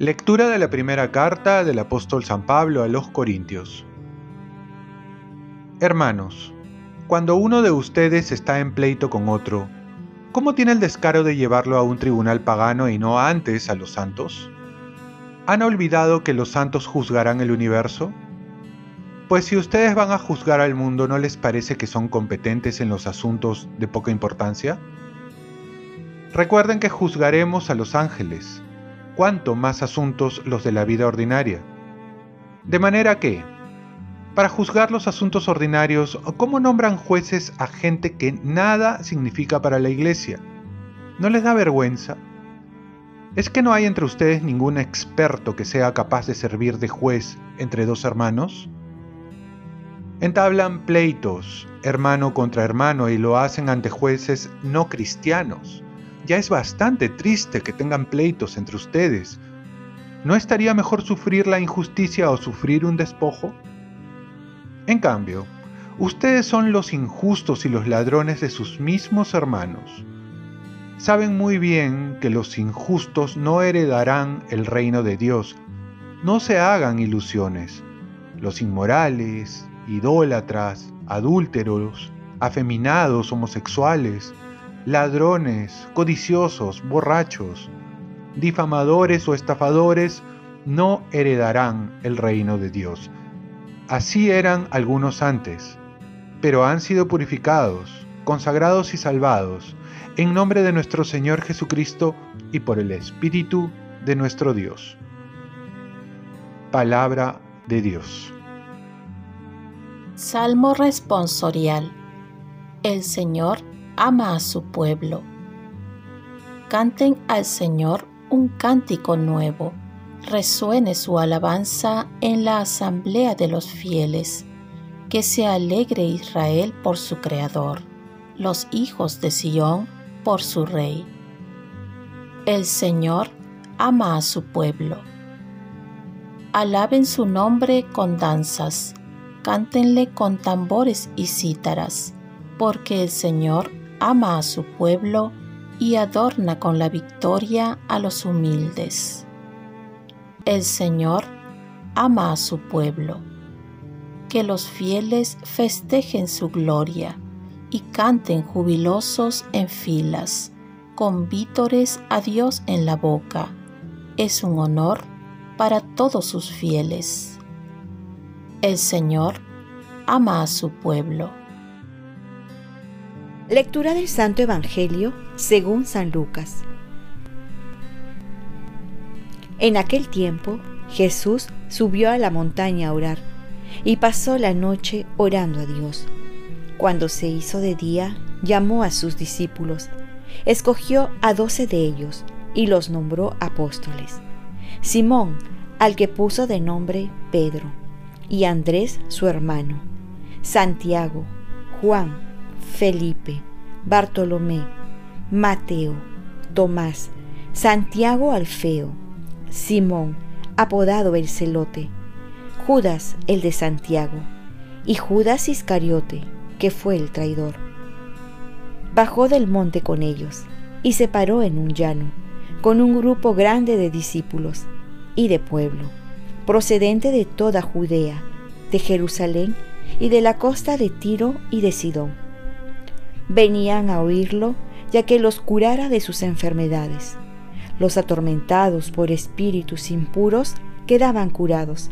Lectura de la primera carta del apóstol San Pablo a los Corintios. Hermanos, cuando uno de ustedes está en pleito con otro, ¿cómo tiene el descaro de llevarlo a un tribunal pagano y no antes a los santos? ¿Han olvidado que los santos juzgarán el universo? Pues si ustedes van a juzgar al mundo, ¿no les parece que son competentes en los asuntos de poca importancia? Recuerden que juzgaremos a los ángeles cuanto más asuntos los de la vida ordinaria. De manera que, para juzgar los asuntos ordinarios, ¿cómo nombran jueces a gente que nada significa para la iglesia? ¿No les da vergüenza? ¿Es que no hay entre ustedes ningún experto que sea capaz de servir de juez entre dos hermanos? Entablan pleitos, hermano contra hermano, y lo hacen ante jueces no cristianos. Ya es bastante triste que tengan pleitos entre ustedes. ¿No estaría mejor sufrir la injusticia o sufrir un despojo? En cambio, ustedes son los injustos y los ladrones de sus mismos hermanos. Saben muy bien que los injustos no heredarán el reino de Dios. No se hagan ilusiones. Los inmorales, idólatras, adúlteros, afeminados, homosexuales, ladrones, codiciosos, borrachos, difamadores o estafadores no heredarán el reino de Dios. Así eran algunos antes, pero han sido purificados, consagrados y salvados, en nombre de nuestro Señor Jesucristo y por el Espíritu de nuestro Dios. Palabra de Dios. Salmo responsorial. El Señor ama a su pueblo. Canten al Señor un cántico nuevo. Resuene su alabanza en la asamblea de los fieles. Que se alegre Israel por su Creador, los hijos de Sión por su Rey. El Señor ama a su pueblo. Alaben su nombre con danzas, cántenle con tambores y cítaras, porque el Señor ama a su pueblo y adorna con la victoria a los humildes. El Señor ama a su pueblo. Que los fieles festejen su gloria y canten jubilosos en filas, con vítores a Dios en la boca. Es un honor para todos sus fieles. El Señor ama a su pueblo. Lectura del Santo Evangelio según San Lucas. En aquel tiempo Jesús subió a la montaña a orar y pasó la noche orando a Dios. Cuando se hizo de día, llamó a sus discípulos, escogió a doce de ellos y los nombró apóstoles. Simón, al que puso de nombre Pedro, y Andrés su hermano, Santiago, Juan, Felipe, Bartolomé, Mateo, Tomás, Santiago Alfeo, Simón, apodado el celote, Judas el de Santiago, y Judas Iscariote, que fue el traidor. Bajó del monte con ellos y se paró en un llano, con un grupo grande de discípulos y de pueblo, procedente de toda Judea, de Jerusalén y de la costa de Tiro y de Sidón venían a oírlo ya que los curara de sus enfermedades. Los atormentados por espíritus impuros quedaban curados,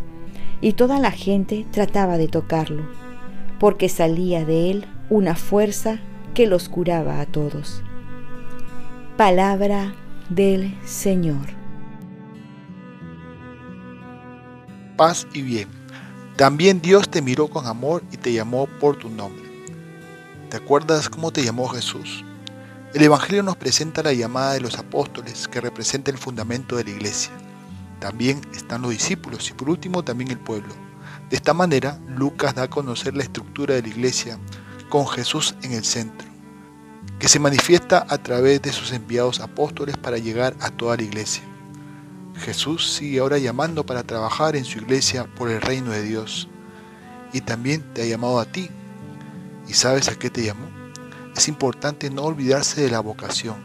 y toda la gente trataba de tocarlo, porque salía de él una fuerza que los curaba a todos. Palabra del Señor. Paz y bien. También Dios te miró con amor y te llamó por tu nombre. ¿Te acuerdas cómo te llamó Jesús? El Evangelio nos presenta la llamada de los apóstoles, que representa el fundamento de la iglesia. También están los discípulos y por último también el pueblo. De esta manera, Lucas da a conocer la estructura de la iglesia con Jesús en el centro, que se manifiesta a través de sus enviados apóstoles para llegar a toda la iglesia. Jesús sigue ahora llamando para trabajar en su iglesia por el reino de Dios y también te ha llamado a ti. ¿Y sabes a qué te llamó? Es importante no olvidarse de la vocación.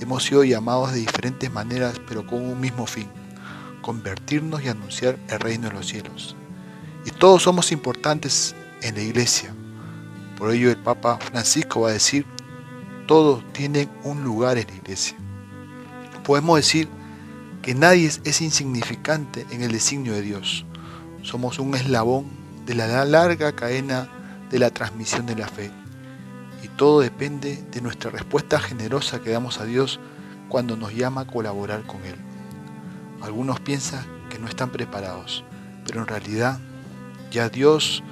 Hemos sido llamados de diferentes maneras, pero con un mismo fin, convertirnos y anunciar el reino de los cielos. Y todos somos importantes en la iglesia. Por ello el Papa Francisco va a decir, todos tienen un lugar en la iglesia. Podemos decir que nadie es insignificante en el designio de Dios. Somos un eslabón de la larga cadena de la transmisión de la fe. Y todo depende de nuestra respuesta generosa que damos a Dios cuando nos llama a colaborar con Él. Algunos piensan que no están preparados, pero en realidad ya Dios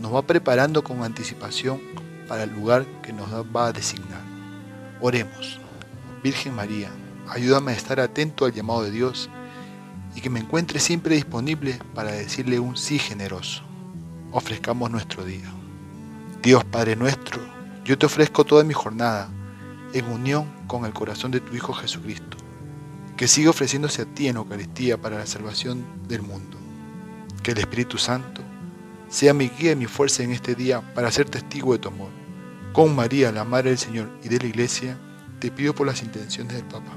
nos va preparando con anticipación para el lugar que nos va a designar. Oremos. Virgen María, ayúdame a estar atento al llamado de Dios y que me encuentre siempre disponible para decirle un sí generoso. Ofrezcamos nuestro día. Dios Padre nuestro, yo te ofrezco toda mi jornada en unión con el corazón de tu Hijo Jesucristo, que sigue ofreciéndose a ti en Eucaristía para la salvación del mundo. Que el Espíritu Santo sea mi guía y mi fuerza en este día para ser testigo de tu amor. Con María, la Madre del Señor y de la Iglesia, te pido por las intenciones del Papa.